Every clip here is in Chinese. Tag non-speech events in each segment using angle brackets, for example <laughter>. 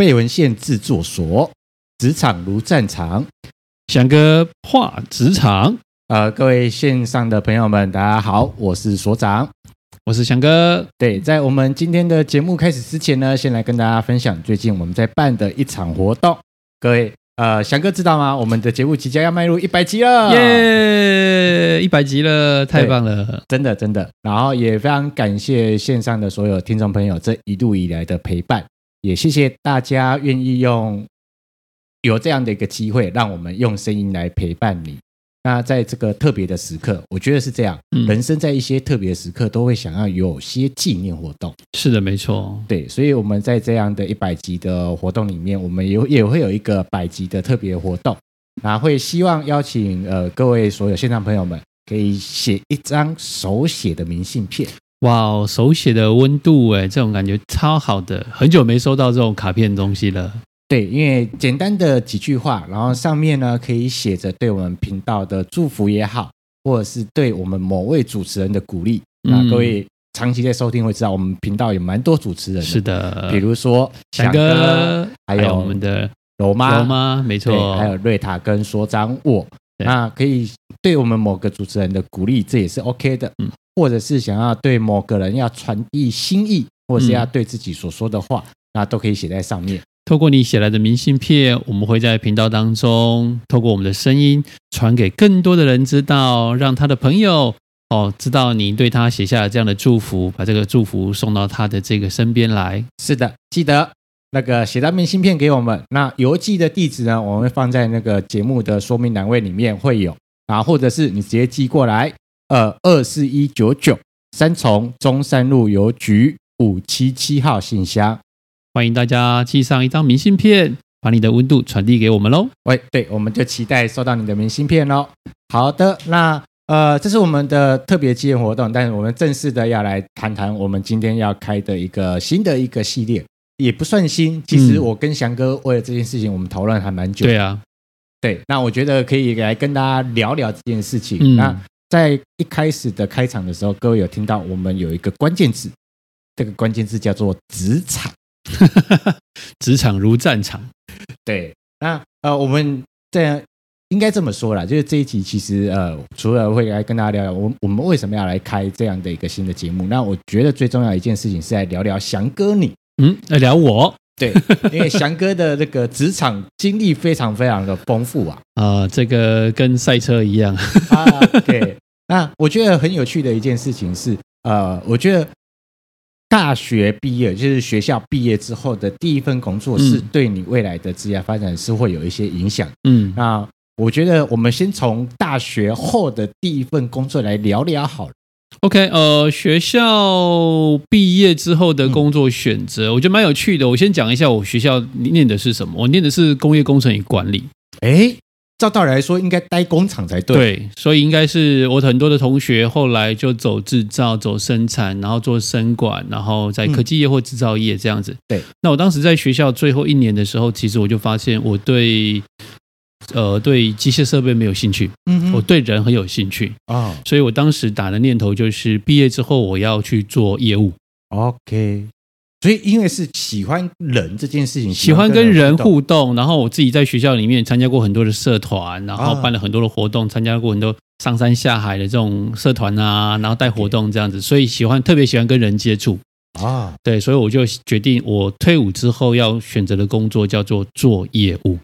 贝文献制作所，职场如战场，翔哥话职场。呃，各位线上的朋友们，大家好，我是所长，我是翔哥。对，在我们今天的节目开始之前呢，先来跟大家分享最近我们在办的一场活动。各位，呃，翔哥知道吗？我们的节目即将要迈入一百集了，耶！一百集了，太棒了，真的真的。然后也非常感谢线上的所有听众朋友这一路以来的陪伴，也谢谢大家愿意用有这样的一个机会，让我们用声音来陪伴你。那在这个特别的时刻，我觉得是这样，嗯、人生在一些特别的时刻，都会想要有些纪念活动。是的，没错。对，所以我们在这样的一百集的活动里面，我们也也会有一个百集的特别活动，那会希望邀请呃各位所有现场朋友们，可以写一张手写的明信片。哇哦，手写的温度哎，这种感觉超好的，很久没收到这种卡片东西了。对，因为简单的几句话，然后上面呢可以写着对我们频道的祝福也好，或者是对我们某位主持人的鼓励。嗯、那各位长期在收听会知道，我们频道有蛮多主持人的，是的，比如说翔哥，还有我们的柔妈，柔妈没错，还有瑞塔跟所长我。那可以对我们某个主持人的鼓励，这也是 OK 的。嗯，或者是想要对某个人要传递心意，或者是要对自己所说的话，嗯、那都可以写在上面。透过你写来的明信片，我们会在频道当中，透过我们的声音传给更多的人知道，让他的朋友哦知道你对他写下了这样的祝福，把这个祝福送到他的这个身边来。是的，记得那个写到明信片给我们，那邮寄的地址呢，我们会放在那个节目的说明栏位里面会有啊，或者是你直接寄过来，呃，二四一九九三重中山路邮局五七七号信箱。欢迎大家寄上一张明信片，把你的温度传递给我们喽。喂，对，我们就期待收到你的明信片喽。好的，那呃，这是我们的特别纪念活动，但是我们正式的要来谈谈我们今天要开的一个新的一个系列，也不算新。其实我跟翔哥为了这件事情，我们讨论还蛮久。对啊，对，那我觉得可以来跟大家聊聊这件事情。嗯、那在一开始的开场的时候，各位有听到我们有一个关键字，这个关键字叫做职场。<laughs> 职场如战场，对，那呃，我们这样应该这么说啦，就是这一集其实呃，除了会来跟大家聊聊我我们为什么要来开这样的一个新的节目，那我觉得最重要的一件事情是来聊聊翔哥你，嗯，来聊我，对，因为翔哥的这个职场经历非常非常的丰富啊，<laughs> 啊、呃，这个跟赛车一样啊，对，那我觉得很有趣的一件事情是，呃，我觉得。大学毕业就是学校毕业之后的第一份工作，是对你未来的职业发展是会有一些影响。嗯，那我觉得我们先从大学后的第一份工作来聊聊好了。OK，呃，学校毕业之后的工作选择，我觉得蛮有趣的。我先讲一下我学校念的是什么，我念的是工业工程与管理。诶。照道理来说，应该待工厂才对。对，所以应该是我很多的同学后来就走制造、走生产，然后做生管，然后在科技业或制造业这样子。对，那我当时在学校最后一年的时候，其实我就发现我对呃对机械设备没有兴趣，嗯哼，我对人很有兴趣啊，所以我当时打的念头就是毕业之后我要去做业务。OK。所以，因为是喜欢人这件事情，喜欢跟人互动，然后我自己在学校里面参加过很多的社团，然后办了很多的活动，参加过很多上山下海的这种社团啊，然后带活动这样子，所以喜欢特别喜欢跟人接触啊。对，所以我就决定，我退伍之后要选择的工作叫做做业务。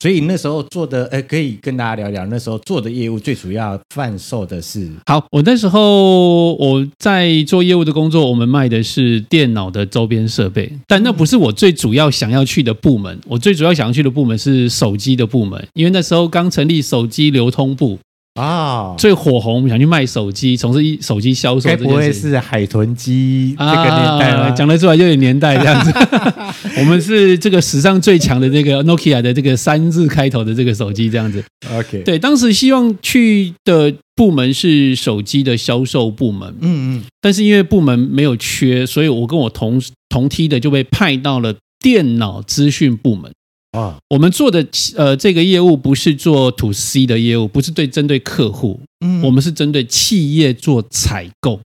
所以那时候做的，呃，可以跟大家聊聊那时候做的业务，最主要贩售的是。好，我那时候我在做业务的工作，我们卖的是电脑的周边设备，但那不是我最主要想要去的部门。我最主要想要去的部门是手机的部门，因为那时候刚成立手机流通部。啊，最火红，我们想去卖手机，从事一手机销售。该不会是海豚机这个年代吗？讲得出来就有年代这样子。<laughs> 我们是这个史上最强的这个 Nokia 的这个三字开头的这个手机这样子。OK，对，当时希望去的部门是手机的销售部门。嗯嗯，但是因为部门没有缺，所以我跟我同同梯的就被派到了电脑资讯部门。啊，我们做的呃这个业务不是做 to C 的业务，不是对针对客户，嗯，我们是针对企业做采购，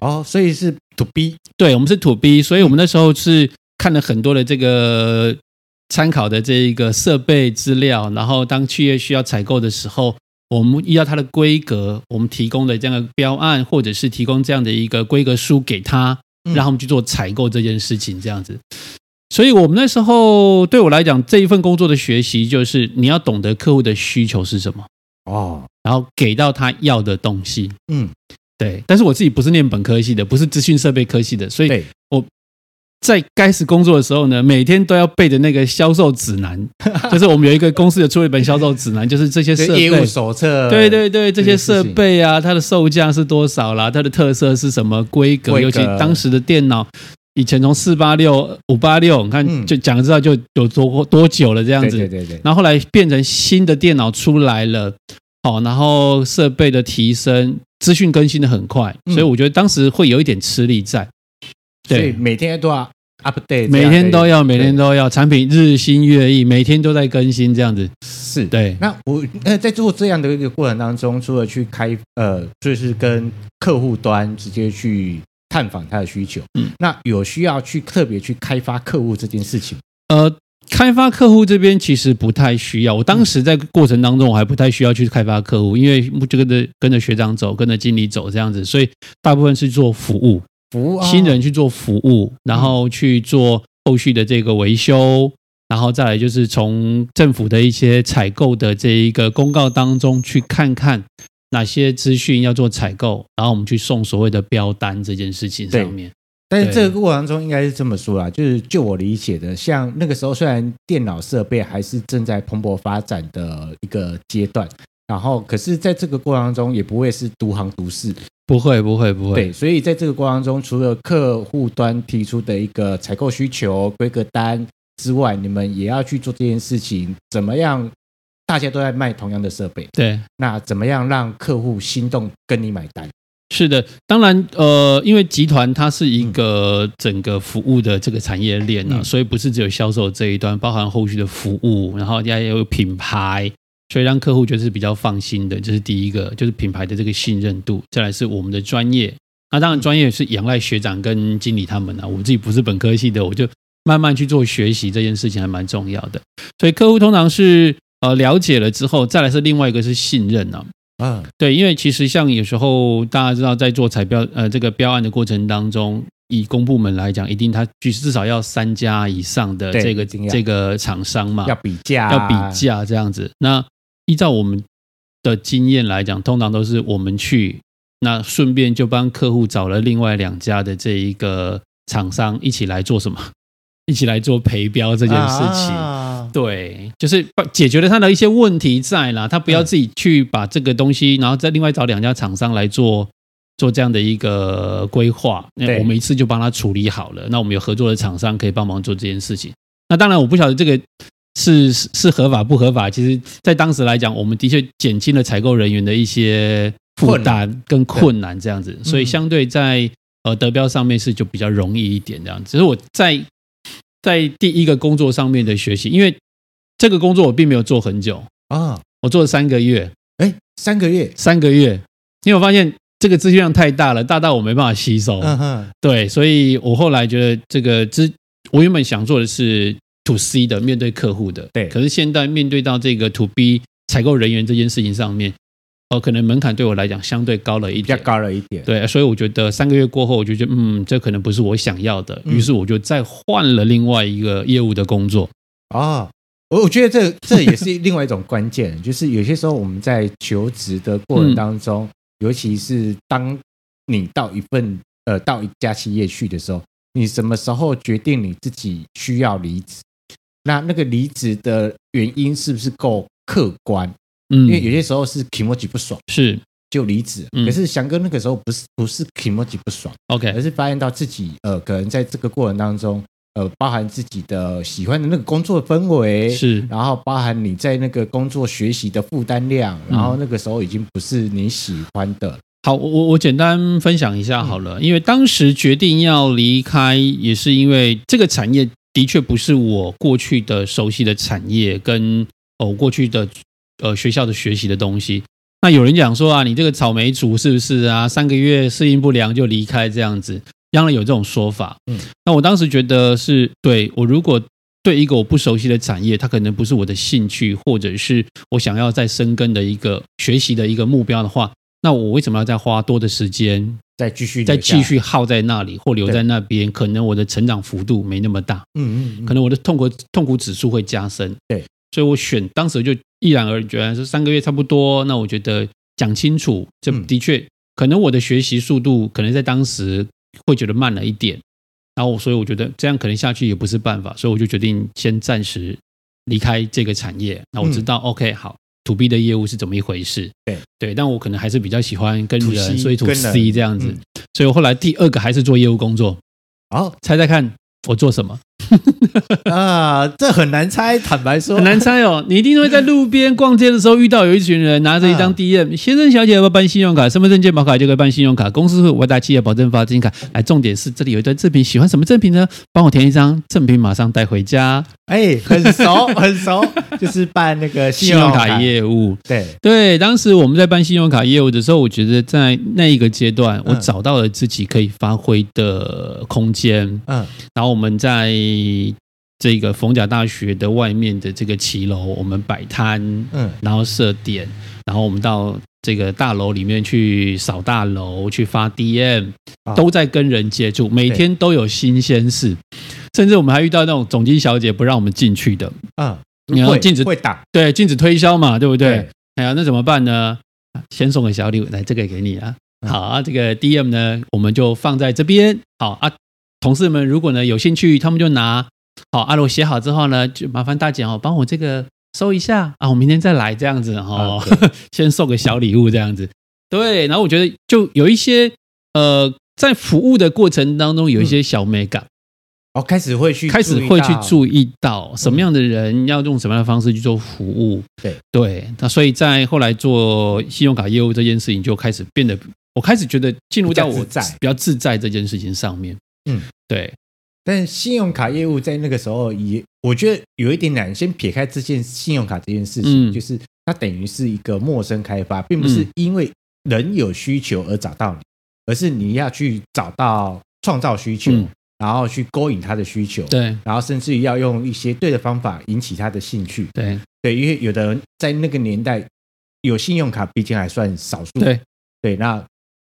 哦，所以是 to B，对，我们是 to B，所以我们那时候是看了很多的这个参考的这一个设备资料，然后当企业需要采购的时候，我们依照它的规格，我们提供的这样的标案，或者是提供这样的一个规格书给他，让他们去做采购这件事情，这样子。所以我们那时候对我来讲，这一份工作的学习就是你要懂得客户的需求是什么哦，然后给到他要的东西。嗯，对。但是我自己不是念本科系的，不是资讯设备科系的，所以我在开始工作的时候呢，每天都要背着那个销售指南，<laughs> 就是我们有一个公司有出了一本销售指南，就是这些设备业务手册。对对对，这些设备啊，它的售价是多少啦？它的特色是什么？规格，尤其当时的电脑。以前从四八六、五八六，你看就讲知道就有多多久了这样子。对对对。然后后来变成新的电脑出来了，好，然后设备的提升，资讯更新的很快，所以我觉得当时会有一点吃力在。对，所以每天都要 update，每天都要，每天都要，产品日新月异，每天都在更新这样子。是对。那我呃在做这样的一个过程当中，除了去开呃，就是跟客户端直接去。探访他的需求，嗯，那有需要去特别去开发客户这件事情？呃，开发客户这边其实不太需要。我当时在过程当中，我还不太需要去开发客户，因为就跟着跟着学长走，跟着经理走这样子，所以大部分是做服务，服务新人去做服务，然后去做后续的这个维修，然后再来就是从政府的一些采购的这一个公告当中去看看。哪些资讯要做采购，然后我们去送所谓的标单这件事情上面。但是这个过程中应该是这么说啦，就是就我理解的，像那个时候虽然电脑设备还是正在蓬勃发展的一个阶段，然后可是在这个过程中也不会是独行独市，不会不会不会。对，所以在这个过程中，除了客户端提出的一个采购需求规格单之外，你们也要去做这件事情，怎么样？大家都在卖同样的设备，对，那怎么样让客户心动跟你买单？是的，当然，呃，因为集团它是一个整个服务的这个产业链啊，嗯、所以不是只有销售这一端，包含后续的服务，然后也有品牌，所以让客户觉得是比较放心的。这是第一个，就是品牌的这个信任度。再来是我们的专业，那当然专业是仰赖学长跟经理他们啊，我自己不是本科系的，我就慢慢去做学习，这件事情还蛮重要的。所以客户通常是。呃，了解了之后，再来是另外一个是信任啊。嗯，对，因为其实像有时候大家知道，在做彩标呃这个标案的过程当中，以公部门来讲，一定它至少要三家以上的这个这个厂商嘛，要比价，要比价这样子。那依照我们的经验来讲，通常都是我们去，那顺便就帮客户找了另外两家的这一个厂商一起来做什么？<laughs> 一起来做陪标这件事情。啊对，就是解决了他的一些问题在啦，他不要自己去把这个东西，然后再另外找两家厂商来做做这样的一个规划。那我们一次就帮他处理好了。那我们有合作的厂商可以帮忙做这件事情。那当然，我不晓得这个是是合法不合法。其实，在当时来讲，我们的确减轻了采购人员的一些负担跟困难，这样子。所以，相对在呃德标上面是就比较容易一点这样。只是我在在第一个工作上面的学习，因为。这个工作我并没有做很久啊，我做了三个月。哎，三个月，三个月，因为我发现这个资讯量太大了，大到我没办法吸收。嗯哼，对，所以我后来觉得这个资，我原本想做的是 to C 的，面对客户的。对，可是现在面对到这个 to B 采购人员这件事情上面，哦，可能门槛对我来讲相对高了一点，比较高了一点。对，所以我觉得三个月过后，我就觉得嗯，这可能不是我想要的，于是我就再换了另外一个业务的工作啊。我我觉得这这也是另外一种关键，就是有些时候我们在求职的过程当中，嗯、尤其是当你到一份呃到一家企业去的时候，你什么时候决定你自己需要离职？那那个离职的原因是不是够客观？嗯，因为有些时候是 emoji 不爽，是就离职。嗯、可是翔哥那个时候不是不是 emoji 不爽，OK，而是发现到自己呃可能在这个过程当中。呃，包含自己的喜欢的那个工作氛围是，然后包含你在那个工作学习的负担量，然后那个时候已经不是你喜欢的。嗯、好，我我我简单分享一下好了，因为当时决定要离开，也是因为这个产业的确不是我过去的熟悉的产业，跟我过去的呃学校的学习的东西。那有人讲说啊，你这个草莓族是不是啊？三个月适应不良就离开这样子。当然有这种说法。嗯，那我当时觉得是对我如果对一个我不熟悉的产业，它可能不是我的兴趣，或者是我想要再深耕的一个学习的一个目标的话，那我为什么要再花多的时间再继续再继续耗在那里或留在那边？可能我的成长幅度没那么大。嗯嗯，可能我的痛苦痛苦指数会加深。对，所以我选当时就毅然而决，说三个月差不多。那我觉得讲清楚，这的确可能我的学习速度可能在当时。会觉得慢了一点，然后所以我觉得这样可能下去也不是办法，所以我就决定先暂时离开这个产业。那我知道、嗯、，OK，好，To B 的业务是怎么一回事？对对，但我可能还是比较喜欢跟人，所以 To C 这样子。嗯、所以我后来第二个还是做业务工作。好，猜猜看我做什么？<laughs> 啊，这很难猜，坦白说很难猜哦。你一定会在路边逛街的时候遇到有一群人拿着一张 DM，、啊、先生小姐要不要办信用卡？身份证、健保卡就可以办信用卡。公司会外大企业保证发金卡。来，重点是这里有一段赠品，喜欢什么赠品呢？帮我填一张赠品，马上带回家。哎，很熟 <laughs> 很熟，就是办那个信用卡业务。对对，当时我们在办信用卡业务的时候，我觉得在那一个阶段，我找到了自己可以发挥的空间。嗯，然后我们在。这个逢甲大学的外面的这个骑楼，我们摆摊，嗯，然后设点，然后我们到这个大楼里面去扫大楼，去发 DM，都在跟人接触，每天都有新鲜事，甚至我们还遇到那种总经小姐不让我们进去的，啊，你要禁止会打，对，禁止推销嘛，对不对？哎呀，那怎么办呢？先送个小礼物，来，这个给你啊，好啊，这个 DM 呢，我们就放在这边，好啊，同事们如果呢有兴趣，他们就拿。好，阿罗写好之后呢，就麻烦大姐哦，帮我这个收一下啊，我明天再来这样子哦，<laughs> 先送个小礼物这样子。对，然后我觉得就有一些呃，在服务的过程当中有一些小美感，哦，开始会去开始会去注意到什么样的人要用什么样的方式去做服务。对对，那所以在后来做信用卡业务这件事情就开始变得，我开始觉得进入到我在比较自在这件事情上面。嗯，对。但信用卡业务在那个时候也，我觉得有一点难。先撇开这件信用卡这件事情，嗯、就是它等于是一个陌生开发，并不是因为人有需求而找到你，而是你要去找到创造需求，嗯、然后去勾引他的需求，对，然后甚至于要用一些对的方法引起他的兴趣，对。对，因为有的人在那个年代有信用卡，毕竟还算少数，对。对，那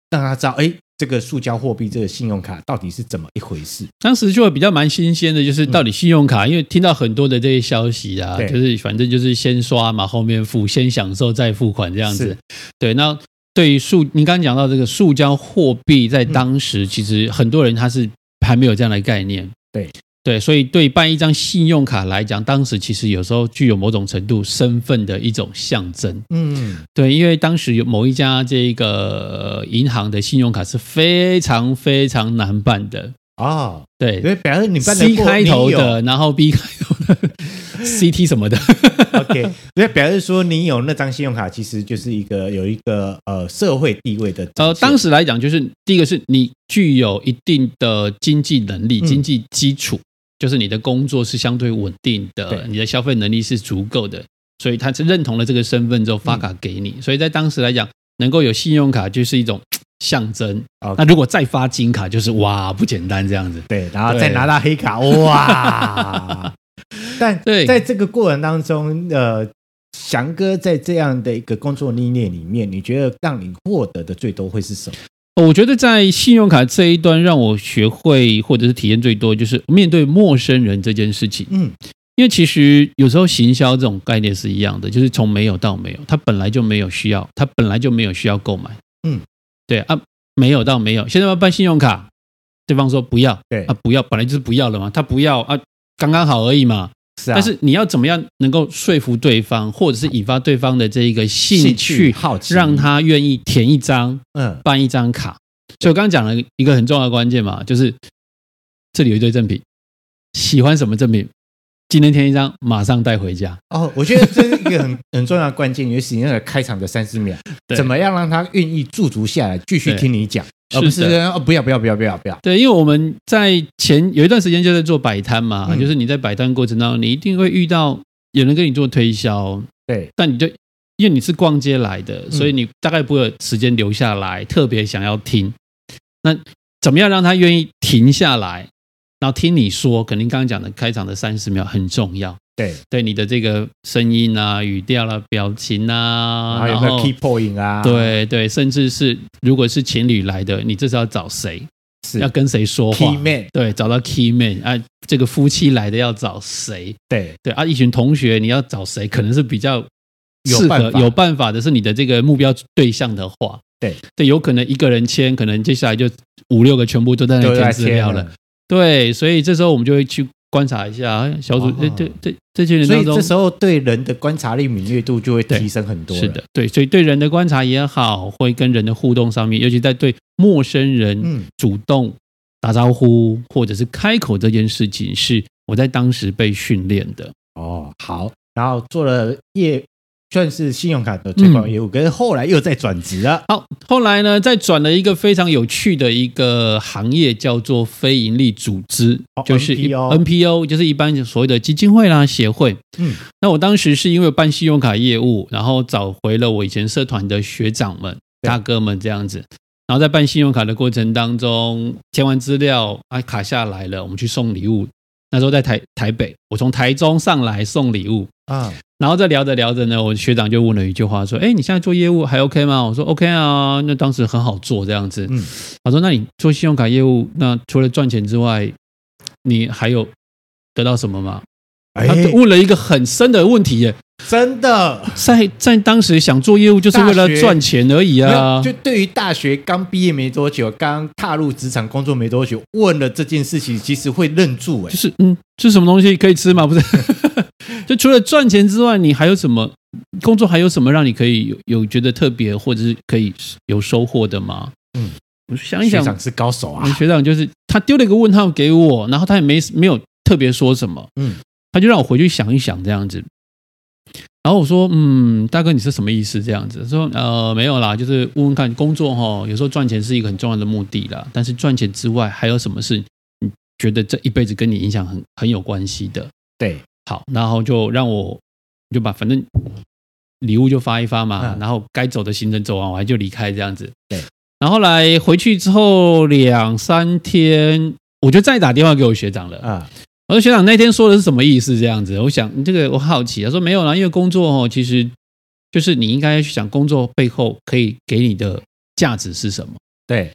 让他知道，哎。这个塑胶货币，这个信用卡到底是怎么一回事？当时就会比较蛮新鲜的，就是到底信用卡，嗯、因为听到很多的这些消息啊，就是反正就是先刷嘛，后面付，先享受再付款这样子。是对，那对于塑，你刚刚讲到这个塑胶货币，在当时其实很多人他是还没有这样的概念。对。对，所以对办一张信用卡来讲，当时其实有时候具有某种程度身份的一种象征。嗯，对，因为当时有某一家这个银行的信用卡是非常非常难办的啊。哦、对，因为表示你办的 C 开头的，然后 B 开头的，CT 什么的。<laughs> OK，所以表示说你有那张信用卡，其实就是一个有一个呃社会地位的。呃，当时来讲，就是第一个是你具有一定的经济能力、经济基础。嗯就是你的工作是相对稳定的，对你的消费能力是足够的，所以他是认同了这个身份之后发卡给你。嗯、所以在当时来讲，能够有信用卡就是一种象征。Okay 那如果再发金卡，就是哇，不简单这样子。对，然后再拿到黑卡，哇！<laughs> 但在这个过程当中，呃，翔哥在这样的一个工作历练里面，你觉得让你获得的最多会是什么？我觉得在信用卡这一端，让我学会或者是体验最多，就是面对陌生人这件事情。嗯，因为其实有时候行销这种概念是一样的，就是从没有到没有，他本来就没有需要，他本来就没有需要购买。嗯，对啊，没有到没有，现在要办信用卡，对方说不要，对啊，不要，本来就是不要了嘛，他不要啊，刚刚好而已嘛。是啊，但是你要怎么样能够说服对方，或者是引发对方的这一个兴趣、好奇，让他愿意填一张、嗯，办一张卡？所以我刚刚讲了一个很重要的关键嘛，就是这里有一堆赠品，喜欢什么赠品？今天填一张，马上带回家。哦，我觉得这是一个很 <laughs> 很重要的关键，尤其那个开场的三十秒，怎么样让他愿意驻足下来继续听你讲？而不是哦，不要不要不要不要不要。对，因为我们在前有一段时间就在做摆摊嘛，嗯、就是你在摆摊过程当中，你一定会遇到有人跟你做推销，对，但你就因为你是逛街来的，所以你大概不会有时间留下来，特别想要听。那怎么样让他愿意停下来，然后听你说？可能刚刚讲的开场的三十秒很重要。对，对你的这个声音啊、语调啦、表情啊，还有没有 key point 啊？对对，甚至是如果是情侣来的，你这是要找谁？是要跟谁说话？Key man，对，找到 key man 啊，这个夫妻来的要找谁？对对啊，一群同学你要找谁？可能是比较适合有办法的，是你的这个目标对象的话，对对，有可能一个人签，可能接下来就五六个全部都在那填资料了。对，所以这时候我们就会去。观察一下小组，对对对，这些人所以这时候对人的观察力敏锐度就会提升很多。是的，对，所以对人的观察也好，会跟人的互动上面，尤其在对陌生人主动打招呼或者是开口这件事情，是我在当时被训练的。哦，好，然后做了业。算是信用卡的推广业务，可是后来又在转职了。好，后来呢，再转了一个非常有趣的一个行业，叫做非营利组织，就是 NPO，就是一般所谓的基金会啦、协会。嗯，那我当时是因为办信用卡业务，然后找回了我以前社团的学长们、大哥们这样子，然后在办信用卡的过程当中，填完资料啊，卡下来了，我们去送礼物。那时候在台台北，我从台中上来送礼物啊。然后在聊着聊着呢，我学长就问了一句话，说：“哎，你现在做业务还 OK 吗？”我说：“OK 啊。”那当时很好做这样子。嗯，他说：“那你做信用卡业务，那除了赚钱之外，你还有得到什么吗？”他问了一个很深的问题耶，真的，在在当时想做业务就是为了赚钱而已啊。就对于大学刚毕业没多久，刚踏入职场工作没多久，问了这件事情，其实会愣住哎。就是嗯，是什么东西可以吃吗？不是。<laughs> 就除了赚钱之外，你还有什么工作？还有什么让你可以有有觉得特别，或者是可以有收获的吗？嗯，我想一想，学长是高手啊。学长就是他丢了一个问号给我，然后他也没没有特别说什么，嗯，他就让我回去想一想这样子。然后我说，嗯，大哥你是什么意思？这样子说，呃，没有啦，就是问问看工作哈，有时候赚钱是一个很重要的目的啦，但是赚钱之外还有什么是你觉得这一辈子跟你影响很很有关系的？对。好，然后就让我就把反正礼物就发一发嘛，然后该走的行程走完，我还就离开这样子。对，然后来回去之后两三天，我就再打电话给我学长了啊。我说学长那天说的是什么意思？这样子，我想你这个我好奇。他说没有啦，因为工作哦，其实就是你应该去想工作背后可以给你的价值是什么。对。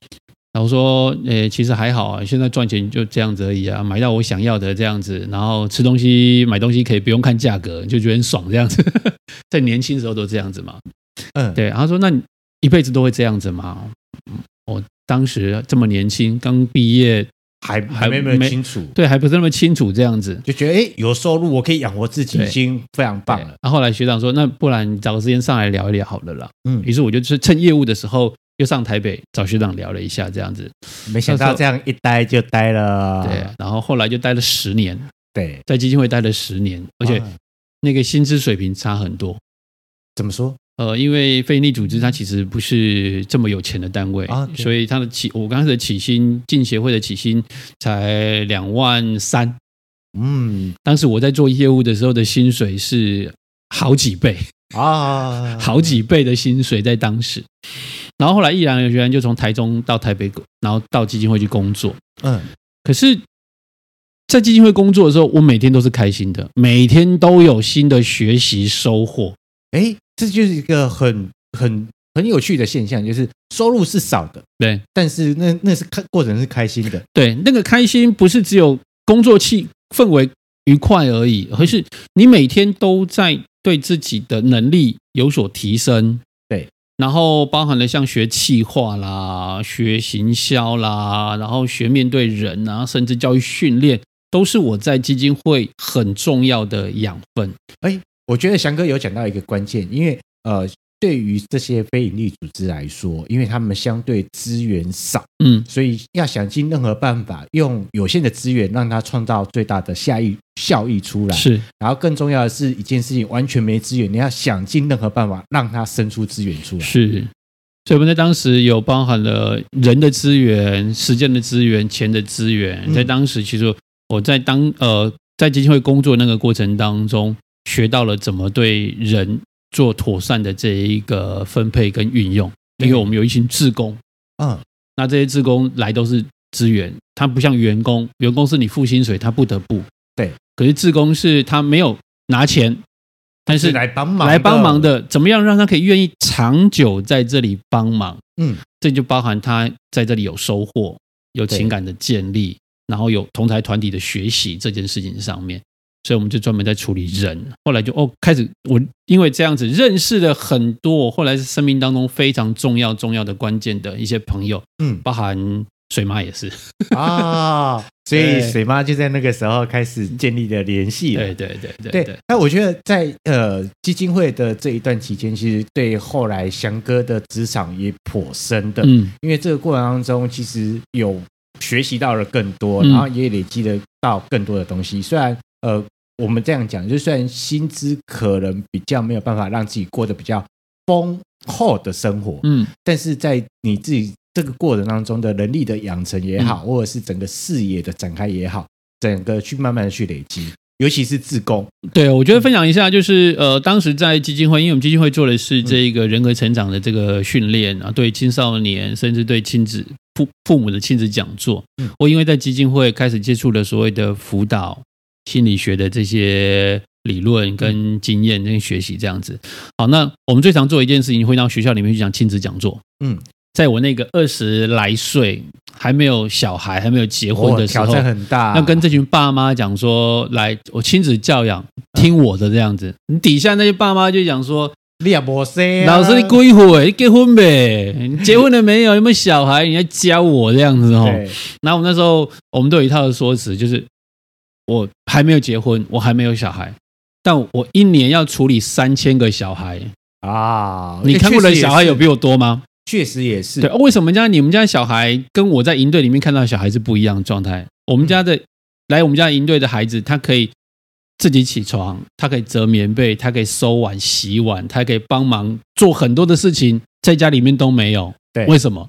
然后说，诶，其实还好啊，现在赚钱就这样子而已啊，买到我想要的这样子，然后吃东西、买东西可以不用看价格，就觉得很爽这样子。<laughs> 在年轻时候都这样子嘛，嗯，对。他说，那你一辈子都会这样子吗？我当时这么年轻，刚毕业，还还没没清楚，对，还不是那么清楚这样子，就觉得诶，有收入，我可以养活自己，已经非常棒了。然后后来学长说，那不然你找个时间上来聊一聊好了啦。嗯，于是我就是趁业务的时候。又上台北找学长聊了一下，这样子，没想到这样一待就待了，对，然后后来就待了十年，对，在基金会待了十年，而且那个薪资水平差很多。怎么说？呃，因为非营利组织它其实不是这么有钱的单位啊，所以它的起，我刚开始的起薪进协会的起薪才两万三，嗯，当时我在做业务的时候的薪水是好几倍啊，好几倍的薪水在当时。然后后来毅然决然就从台中到台北，然后到基金会去工作。嗯，可是，在基金会工作的时候，我每天都是开心的，每天都有新的学习收获。哎，这就是一个很很很有趣的现象，就是收入是少的，对，但是那那是开过程是开心的，对，那个开心不是只有工作气氛围愉快而已，而是你每天都在对自己的能力有所提升。对然后包含了像学企划啦、学行销啦，然后学面对人啊，甚至教育训练，都是我在基金会很重要的养分。哎，我觉得翔哥有讲到一个关键，因为呃。对于这些非营利组织来说，因为他们相对资源少，嗯，所以要想尽任何办法，用有限的资源让它创造最大的效益效益出来。是，然后更重要的是一件事情，完全没资源，你要想尽任何办法让它生出资源出来。是，所以我们在当时有包含了人的资源、时间的资源、钱的资源。在当时，其实我在当呃在基金会工作那个过程当中，学到了怎么对人。做妥善的这一个分配跟运用，因为我们有一群志工，嗯，那这些志工来都是资源，他不像员工，员工是你付薪水，他不得不对。可是志工是他没有拿钱，但是来帮忙来帮忙的，怎么样让他可以愿意长久在这里帮忙？嗯，这就包含他在这里有收获，有情感的建立，然后有同台团体的学习这件事情上面。所以我们就专门在处理人，后来就哦开始我因为这样子认识了很多，后来是生命当中非常重要重要的关键的一些朋友，嗯，包含水妈也是。啊，<laughs> 所以水妈就在那个时候开始建立了联系了，对对对对对。那我觉得在呃基金会的这一段期间，其实对后来翔哥的职场也颇深的，嗯，因为这个过程当中其实有学习到了更多，然后也累积了到更多的东西，虽然呃。我们这样讲，就虽然薪资可能比较没有办法让自己过得比较丰厚的生活，嗯，但是在你自己这个过程当中的能力的养成也好，或者是整个视野的展开也好，整个去慢慢的去累积，尤其是自工。对，我觉得分享一下，就是呃，当时在基金会，因为我们基金会做的是这个人格成长的这个训练啊，对青少年，甚至对亲子父父母的亲子讲座。嗯我因为在基金会开始接触了所谓的辅导。心理学的这些理论跟经验跟学习这样子，好，那我们最常做一件事情，会到学校里面去讲亲子讲座。嗯，在我那个二十来岁，还没有小孩，还没有结婚的时候，挑战很大。要跟这群爸妈讲说，来，我亲子教养，听我的这样子。你底下那些爸妈就讲说，你也不生，老师你几岁？你结婚呗？你结婚了没有？有没有小孩？你要教我这样子哦。<laughs> 然后我那时候，我们都有一套的说辞，就是。我还没有结婚，我还没有小孩，但我一年要处理三千个小孩啊！你看过的小孩有比我多吗？确实也是。对，为什么家你们家小孩跟我在营队里面看到的小孩是不一样的状态？我们家的来我们家营队的孩子，他可以自己起床，他可以折棉被，他可以收碗、洗碗，他可以帮忙做很多的事情，在家里面都没有。对，为什么？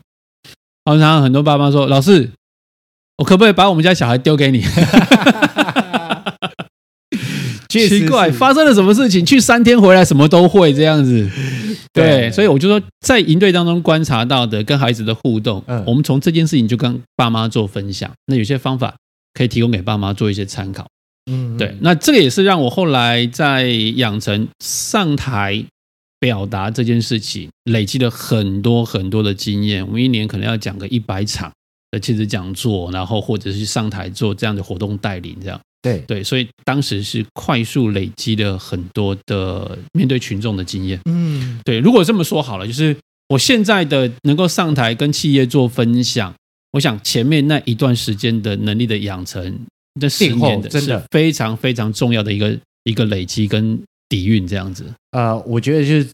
常常很多爸妈说：“老师，我可不可以把我们家小孩丢给你？<laughs> ”奇怪，发生了什么事情？去三天回来，什么都会这样子。对，所以我就说，在营队当中观察到的跟孩子的互动，嗯我们从这件事情就跟爸妈做分享。那有些方法可以提供给爸妈做一些参考。嗯，对。那这个也是让我后来在养成上台表达这件事情，累积了很多很多的经验。我们一年可能要讲个一百场的亲子讲座，然后或者是上台做这样的活动带领，这样。对对，所以当时是快速累积了很多的面对群众的经验。嗯，对。如果这么说好了，就是我现在的能够上台跟企业做分享，我想前面那一段时间的能力的养成，这十年的是非常非常重要的一个一个累积跟底蕴这样子。呃，我觉得就是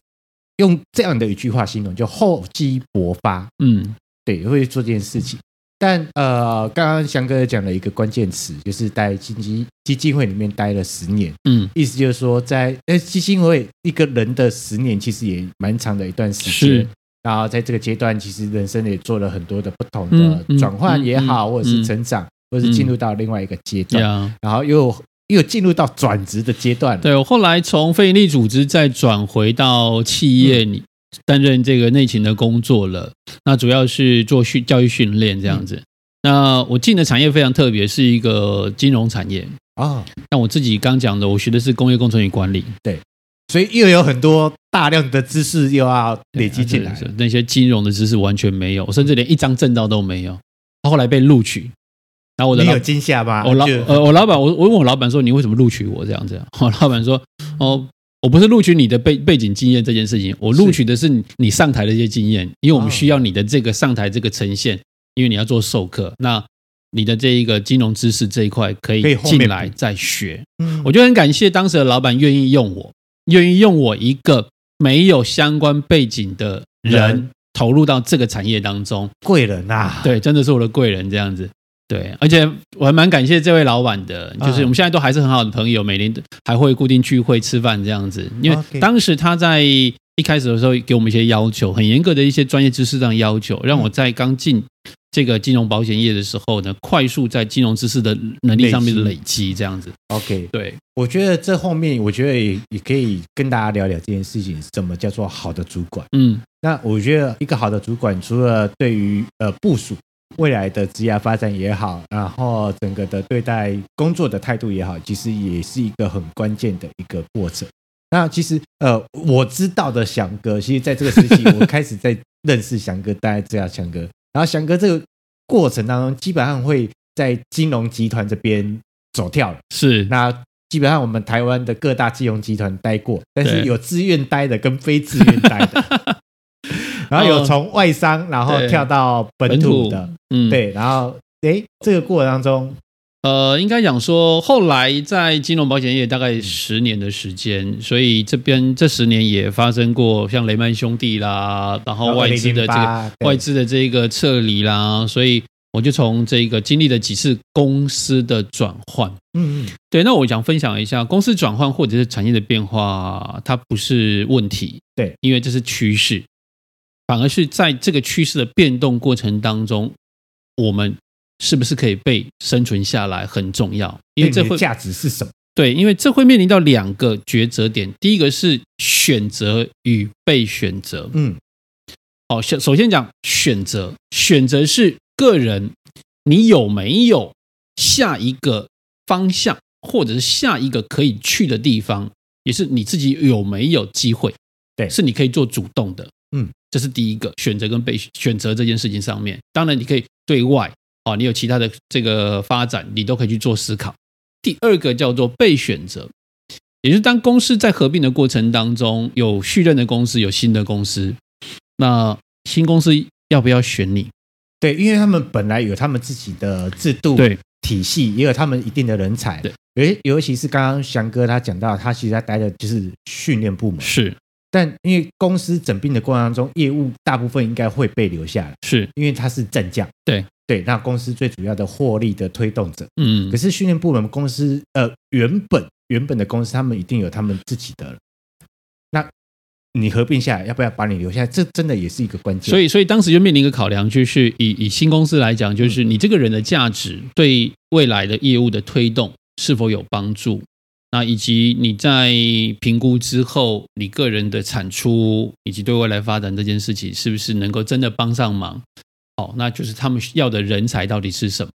用这样的一句话形容，就厚积薄发。嗯，对，会做这件事情。但呃，刚刚翔哥讲了一个关键词，就是在基金基金会里面待了十年。嗯，意思就是说在，在呃基金会一个人的十年，其实也蛮长的一段时间。是，然后在这个阶段，其实人生也做了很多的不同的转换也好，或者是成长，或者是进入到另外一个阶段，然后又又进入到转职的阶段。对，我后来从非营利组织再转回到企业里。担任这个内勤的工作了，那主要是做训教育训练这样子。那我进的产业非常特别，是一个金融产业啊。像我自己刚讲的，我学的是工业工程与管理，对，所以又有很多大量的知识又要累积进来。那些金融的知识完全没有，甚至连一张证照都没有。他后来被录取，然后我的你有惊吓吧？我老呃，我老板，我我问我老板说，你为什么录取我这样子？我老板说哦。我不是录取你的背背景经验这件事情，我录取的是你上台的一些经验，因为我们需要你的这个上台这个呈现，因为你要做授课，那你的这一个金融知识这一块可以进来再学。嗯，我就很感谢当时的老板愿意用我，愿意用我一个没有相关背景的人投入到这个产业当中，贵人呐，对，真的是我的贵人这样子。对，而且我还蛮感谢这位老板的，就是我们现在都还是很好的朋友，每年还会固定聚会吃饭这样子。因为当时他在一开始的时候给我们一些要求，很严格的一些专业知识上要求，让我在刚进这个金融保险业的时候呢，快速在金融知识的能力上面的累积这样子。OK，对，我觉得这后面我觉得也也可以跟大家聊聊这件事情，什么叫做好的主管？嗯，那我觉得一个好的主管，除了对于呃部属。未来的职业发展也好，然后整个的对待工作的态度也好，其实也是一个很关键的一个过程。那其实呃，我知道的翔哥，其实在这个时期，我开始在认识翔哥，大家知道翔哥。然后翔哥这个过程当中，基本上会在金融集团这边走跳。是，那基本上我们台湾的各大金融集团待过，但是有自愿待的跟非自愿待的。<laughs> 然后有从外商，然后跳到本土的，嗯，对，然后哎，这个过程当中，呃，应该讲说，后来在金融保险业大概十年的时间，所以这边这十年也发生过像雷曼兄弟啦，然后外资的这个外资的这个撤离啦，所以我就从这个经历了几次公司的转换，嗯嗯，对，那我想分享一下，公司转换或者是产业的变化，它不是问题，对，因为这是趋势。反而是在这个趋势的变动过程当中，我们是不是可以被生存下来很重要，因为这会价值是什么？对，因为这会面临到两个抉择点，第一个是选择与被选择。嗯，好，首首先讲选择，选择是个人你有没有下一个方向，或者是下一个可以去的地方，也是你自己有没有机会，对，是你可以做主动的。嗯。这是第一个选择跟被选择这件事情上面，当然你可以对外啊，你有其他的这个发展，你都可以去做思考。第二个叫做被选择，也就是当公司在合并的过程当中，有续任的公司，有新的公司，那新公司要不要选你？对，因为他们本来有他们自己的制度、对体系，也有他们一定的人才。对，尤尤其是刚刚翔哥他讲到，他其实他待的就是训练部门是。但因为公司整并的过程当中，业务大部分应该会被留下来，是因为它是战将。对对，那公司最主要的获利的推动者。嗯，可是训练部门公司，呃，原本原本的公司，他们一定有他们自己的。那你合并下来，要不要把你留下来？这真的也是一个关键。所以，所以当时就面临一个考量，就是以以新公司来讲，就是你这个人的价值对未来的业务的推动是否有帮助？那以及你在评估之后，你个人的产出以及对未来发展这件事情，是不是能够真的帮上忙？好，那就是他们要的人才到底是什么？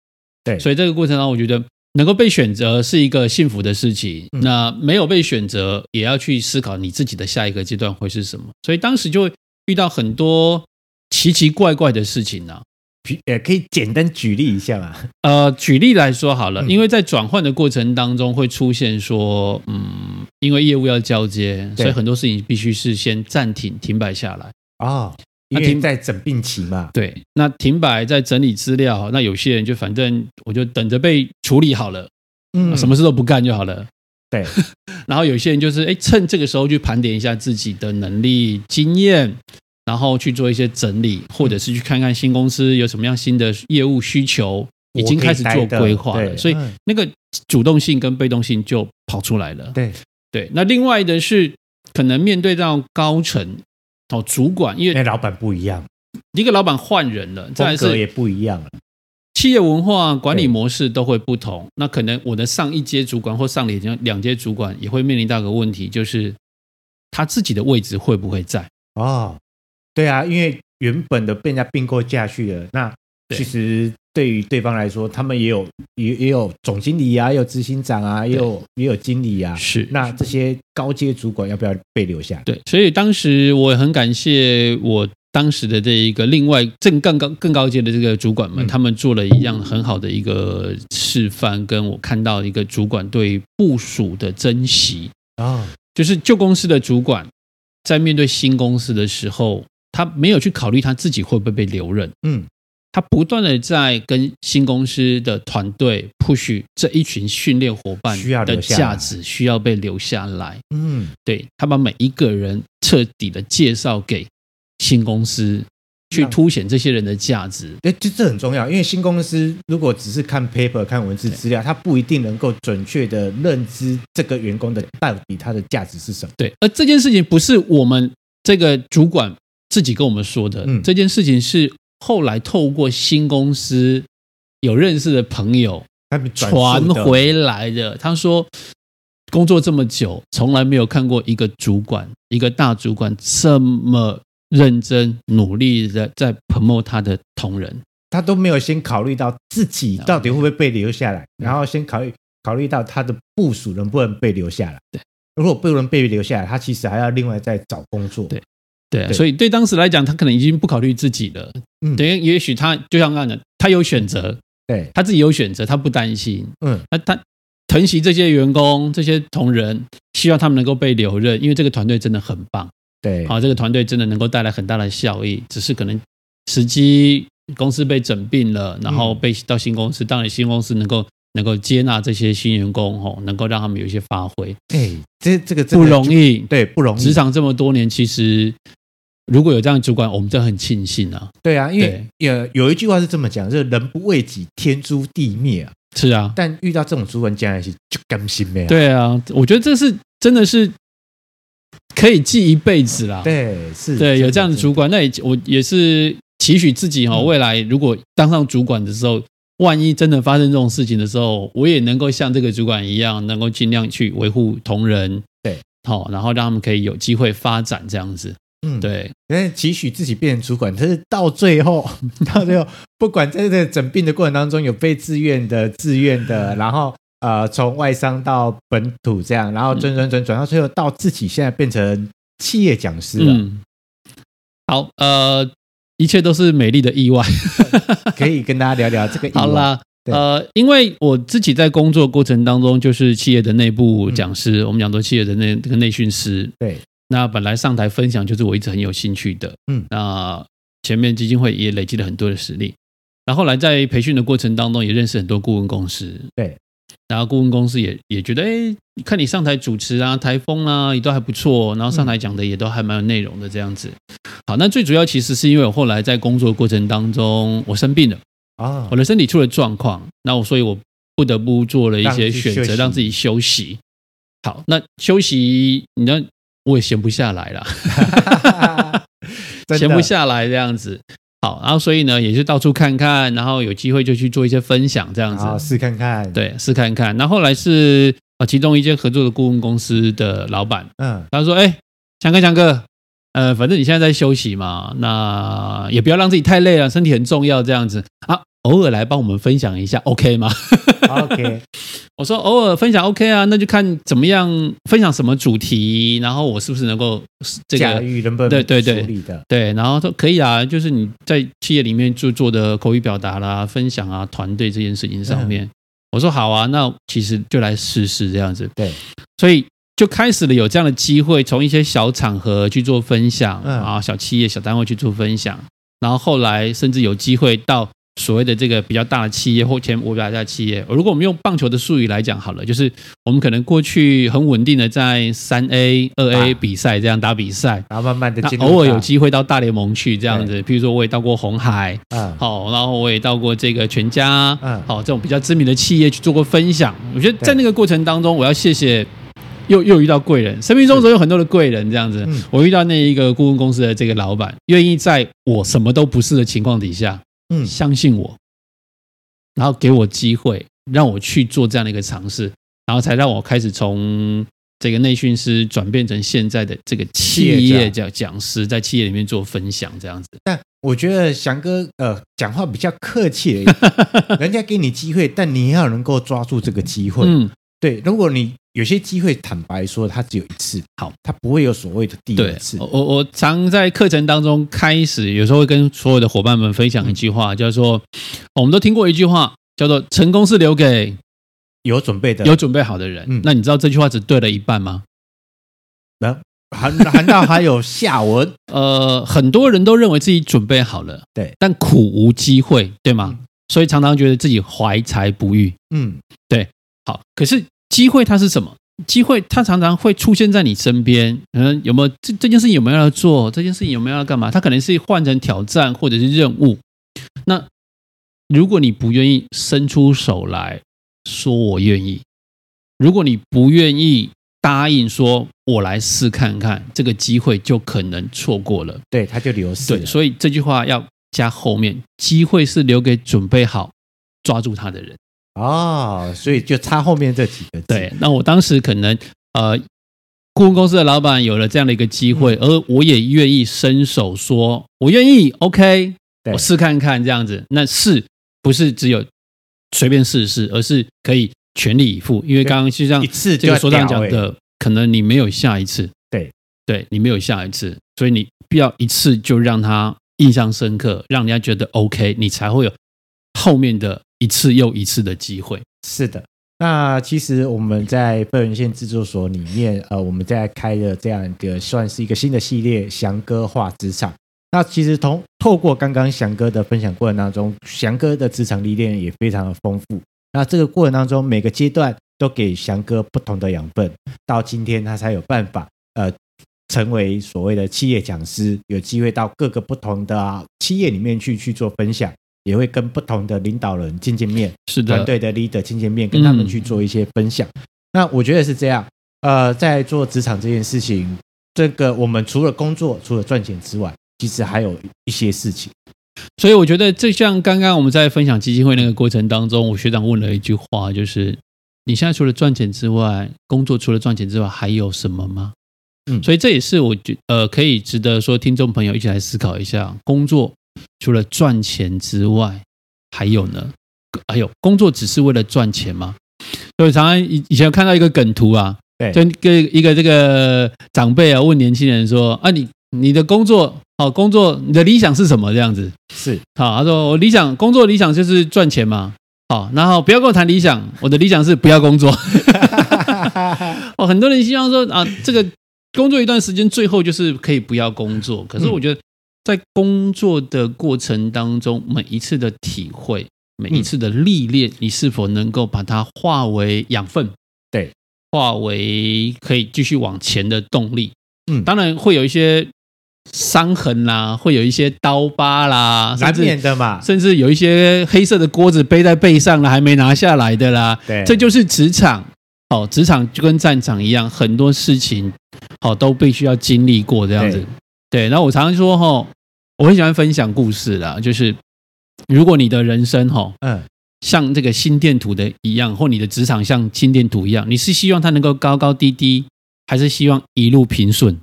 对，所以这个过程当中，我觉得能够被选择是一个幸福的事情。嗯、那没有被选择，也要去思考你自己的下一个阶段会是什么。所以当时就会遇到很多奇奇怪怪的事情呢、啊。呃，可以简单举例一下嘛？呃，举例来说好了，因为在转换的过程当中会出现说，嗯，因为业务要交接，所以很多事情必须是先暂停、停摆下来啊、哦。因为在整病期嘛，对，那停摆在整理资料，那有些人就反正我就等着被处理好了，嗯，什么事都不干就好了。对，<laughs> 然后有些人就是哎，趁这个时候去盘点一下自己的能力、经验。然后去做一些整理，或者是去看看新公司有什么样新的业务需求，已经开始做规划了。所以那个主动性跟被动性就跑出来了。对对，那另外的是可能面对到高层哦，主管，因为老板不一样，一个老板换人了，风格也不一样了，企业文化管理模式都会不同。那可能我的上一阶主管或上两两阶主管也会面临到一个问题，就是他自己的位置会不会在哦。对啊，因为原本的被人家并购下去了，那其实对于对方来说，他们也有也也有总经理啊，也有执行长啊，也有也有经理啊。是，那这些高阶主管要不要被留下？对，所以当时我很感谢我当时的这一个另外正更高更高阶的这个主管们，嗯，他们做了一样很好的一个示范，跟我看到一个主管对部署的珍惜啊，哦，就是旧公司的主管在面对新公司的时候。他没有去考虑他自己会不会被留任，嗯，他不断的在跟新公司的团队 push 这一群训练伙伴的价值需要被留下来，嗯，对，他把每一个人彻底的介绍给新公司，去凸显这些人的价值，哎，这这很重要，因为新公司如果只是看 paper 看文字资料，他不一定能够准确的认知这个员工的到底他的价值是什么，对，而这件事情不是我们这个主管。自己跟我们说的、嗯、这件事情是后来透过新公司有认识的朋友传回来的。他说，工作这么久，从来没有看过一个主管，一个大主管这么认真努力的在 promote 他的同仁。他都没有先考虑到自己到底会不会被留下来，嗯、然后先考虑考虑到他的部署能不能被留下来。对，如果不能被留下来，他其实还要另外再找工作。对，对、啊，所以对当时来讲，他可能已经不考虑自己了。嗯，等于也许他就像刚才他有选择，对，他自己有选择，他不担心。嗯，那他疼惜这些员工、这些同仁，希望他们能够被留任，因为这个团队真的很棒。对，好，这个团队真的能够带来很大的效益，只是可能时机。公司被整并了，然后被到新公司，当然新公司能够能够接纳这些新员工，哦，能够让他们有一些发挥。哎，这这个不容易，对，不容易。职场这么多年，其实如果有这样的主管，我们真的很庆幸啊。对啊，因为有有一句话是这么讲，就是“人不为己，天诛地灭”啊。是啊，但遇到这种主管，将来是就甘心没有。对啊，我觉得这是真的是可以记一辈子啦。对，是，对，有这样的主管，那也我也是。期许自己哈，未来如果当上主管的时候，万一真的发生这种事情的时候，我也能够像这个主管一样，能够尽量去维护同仁，对，好，然后让他们可以有机会发展这样子，嗯，对。因为期许自己变成主管，但是到最后，<laughs> 到最后，不管在这个整并的过程当中，有被自愿的、自愿的，然后呃，从外商到本土这样，然后转转转转到最后，到自己现在变成企业讲师了。嗯，好，呃。一切都是美丽的意外，<laughs> 可以跟大家聊聊这个意外。好啦，呃，因为我自己在工作过程当中就是企业的内部讲师，嗯、我们讲做企业的内这个内训师。对，那本来上台分享就是我一直很有兴趣的。嗯，那前面基金会也累积了很多的实力，然后来在培训的过程当中也认识很多顾问公司。对。然后顾问公司也也觉得，哎，看你上台主持啊，台风啊，也都还不错。然后上台讲的也都还蛮有内容的这样子。好，那最主要其实是因为我后来在工作过程当中，我生病了啊，我的身体出了状况，那我所以我不得不做了一些选择，让自己休息。好，那休息，你知道我也闲不下来了 <laughs> <laughs> 闲不下来这样子。好，然后所以呢，也是到处看看，然后有机会就去做一些分享，这样子。试看看，对，试看看。那后，后来是啊，其中一间合作的顾问公司的老板，嗯，他说：“哎，强哥，强哥，呃，反正你现在在休息嘛，那也不要让自己太累了，身体很重要，这样子啊。”偶尔来帮我们分享一下，OK 吗？OK，<laughs> 我说偶尔分享 OK 啊，那就看怎么样分享什么主题，然后我是不是能够这个驾驭能不能对对对对，然后说可以啊，就是你在企业里面就做的口语表达啦、分享啊、团队这件事情上面，我说好啊，那其实就来试试这样子。对，所以就开始了有这样的机会，从一些小场合去做分享啊，小企业、小单位去做分享，然后后来甚至有机会到。所谓的这个比较大的企业或前五百家企业，如果我们用棒球的术语来讲好了，就是我们可能过去很稳定的在三 A、二 A 比赛这样打比赛，然后慢慢的偶尔有机会到大联盟去这样子。比如说我也到过红海，嗯，好，然后我也到过这个全家，嗯，好，这种比较知名的企业去做过分享。我觉得在那个过程当中，我要谢谢又又遇到贵人，生命中总有很多的贵人这样子。我遇到那一个顾问公司的这个老板，愿意在我什么都不是的情况底下。嗯，相信我，然后给我机会，让我去做这样的一个尝试，然后才让我开始从这个内训师转变成现在的这个企业讲讲师，在企业里面做分享这样子。但我觉得翔哥呃讲话比较客气，<laughs> 人家给你机会，但你要能够抓住这个机会。嗯，对，如果你。有些机会，坦白说，它只有一次。好，它不会有所谓的第二次。我我常在课程当中开始，有时候会跟所有的伙伴们分享一句话，叫做：我们都听过一句话，叫做“成功是留给有准备的、有准备好的人”。嗯，那你知道这句话只对了一半吗？那还难道还有下文？<laughs> 呃，很多人都认为自己准备好了，对，但苦无机会，对吗？嗯、所以常常觉得自己怀才不遇。嗯，对。好，可是。机会它是什么？机会它常常会出现在你身边。嗯，有没有这这件事情有没有要做？这件事情有没有要干嘛？它可能是换成挑战或者是任务。那如果你不愿意伸出手来说我愿意，如果你不愿意答应说我来试看看，这个机会就可能错过了。对，它就流失了。对，所以这句话要加后面：机会是留给准备好抓住它的人。哦，所以就差后面这几个字。对，那我当时可能呃，顾问公司的老板有了这样的一个机会，嗯、而我也愿意伸手说，我愿意，OK。我试看看这样子。那试不是只有随便试试，而是可以全力以赴。因为刚刚就像一次这个所长讲的，可能你没有下一次。对，对你没有下一次，所以你不要一次就让他印象深刻，让人家觉得 OK，你才会有后面的一次又一次的机会。是的。那其实我们在废文献制作所里面，呃，我们在开的这样一个算是一个新的系列——翔哥话职场。那其实从透过刚刚翔哥的分享过程当中，翔哥的职场历练也非常的丰富。那这个过程当中，每个阶段都给翔哥不同的养分，到今天他才有办法，呃，成为所谓的企业讲师，有机会到各个不同的企业里面去去做分享。也会跟不同的领导人见见面，是的，团队的 leader 见见面，跟他们去做一些分享。嗯、那我觉得是这样。呃，在做职场这件事情，这个我们除了工作、除了赚钱之外，其实还有一些事情。所以我觉得，就像刚刚我们在分享基金会那个过程当中，我学长问了一句话，就是你现在除了赚钱之外，工作除了赚钱之外，还有什么吗？嗯，所以这也是我觉呃可以值得说听众朋友一起来思考一下工作。除了赚钱之外，还有呢？还有工作只是为了赚钱吗？所以常常以以前有看到一个梗图啊，对，就跟一个这个长辈啊问年轻人说：“啊，你你的工作好，工作你的理想是什么？”这样子是好，他说：“我理想工作理想就是赚钱嘛。”好，然后不要跟我谈理想，我的理想是不要工作。<laughs> 哦，很多人希望说啊，这个工作一段时间，最后就是可以不要工作。可是我觉得。在工作的过程当中，每一次的体会，每一次的历练，你是否能够把它化为养分？对，化为可以继续往前的动力。嗯，当然会有一些伤痕啦，会有一些刀疤啦，难免的嘛。甚至有一些黑色的锅子背在背上了，还没拿下来的啦。对，这就是职场。哦，职场就跟战场一样，很多事情好都必须要经历过这样子。对，然后我常常说哈。我很喜欢分享故事啦，就是如果你的人生哈，嗯，像这个心电图的一样，或你的职场像心电图一样，你是希望它能够高高低低，还是希望一路平顺？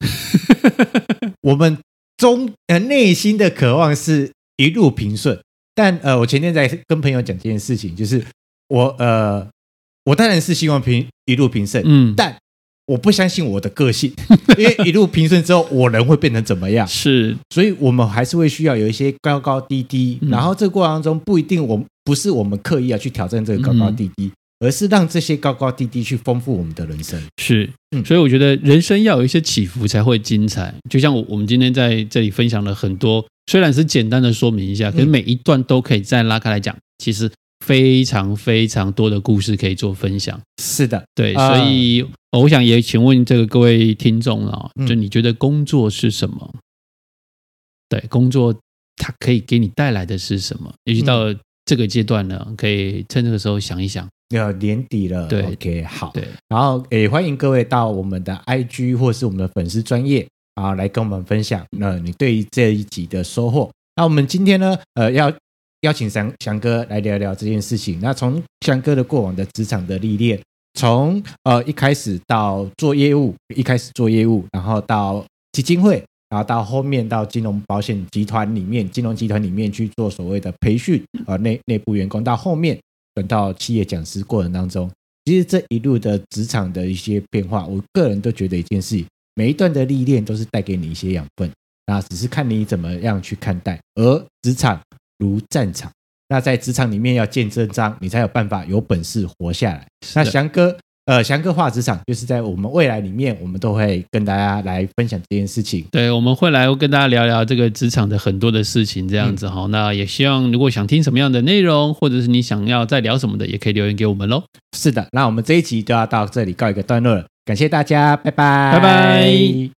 <laughs> 我们中呃内心的渴望是一路平顺，但呃，我前天在跟朋友讲这件事情，就是我呃，我当然是希望平一路平顺，嗯，但。我不相信我的个性，<laughs> 因为一路平顺之后，我人会变成怎么样？是，所以我们还是会需要有一些高高低低，然后这个过程当中不一定，我不是我们刻意要去挑战这个高高低低，而是让这些高高低低去丰富我们的人生。是，所以我觉得人生要有一些起伏才会精彩。就像我我们今天在这里分享了很多，虽然是简单的说明一下，可是每一段都可以再拉开来讲，其实。非常非常多的故事可以做分享，是的，对，所以我想也请问这个各位听众啊，就你觉得工作是什么？对，工作它可以给你带来的是什么？也许到这个阶段呢，可以趁这个时候想一想。要年底了，对，OK，好，对，然后也欢迎各位到我们的 IG 或是我们的粉丝专业啊，来跟我们分享。那你对于这一集的收获？那我们今天呢，呃，要。邀请翔翔哥来聊聊这件事情。那从翔哥的过往的职场的历练，从呃一开始到做业务，一开始做业务，然后到基金会，然后到后面到金融保险集团里面，金融集团里面去做所谓的培训，呃内内部员工，到后面转到企业讲师过程当中，其实这一路的职场的一些变化，我个人都觉得一件事，每一段的历练都是带给你一些养分，那只是看你怎么样去看待，而职场。如战场，那在职场里面要见真章，你才有办法有本事活下来。那翔哥，呃，翔哥话职场，就是在我们未来里面，我们都会跟大家来分享这件事情。对，我们会来跟大家聊聊这个职场的很多的事情，这样子哈。嗯、那也希望如果想听什么样的内容，或者是你想要再聊什么的，也可以留言给我们喽。是的，那我们这一集就要到这里告一个段落了，感谢大家，拜拜，拜拜。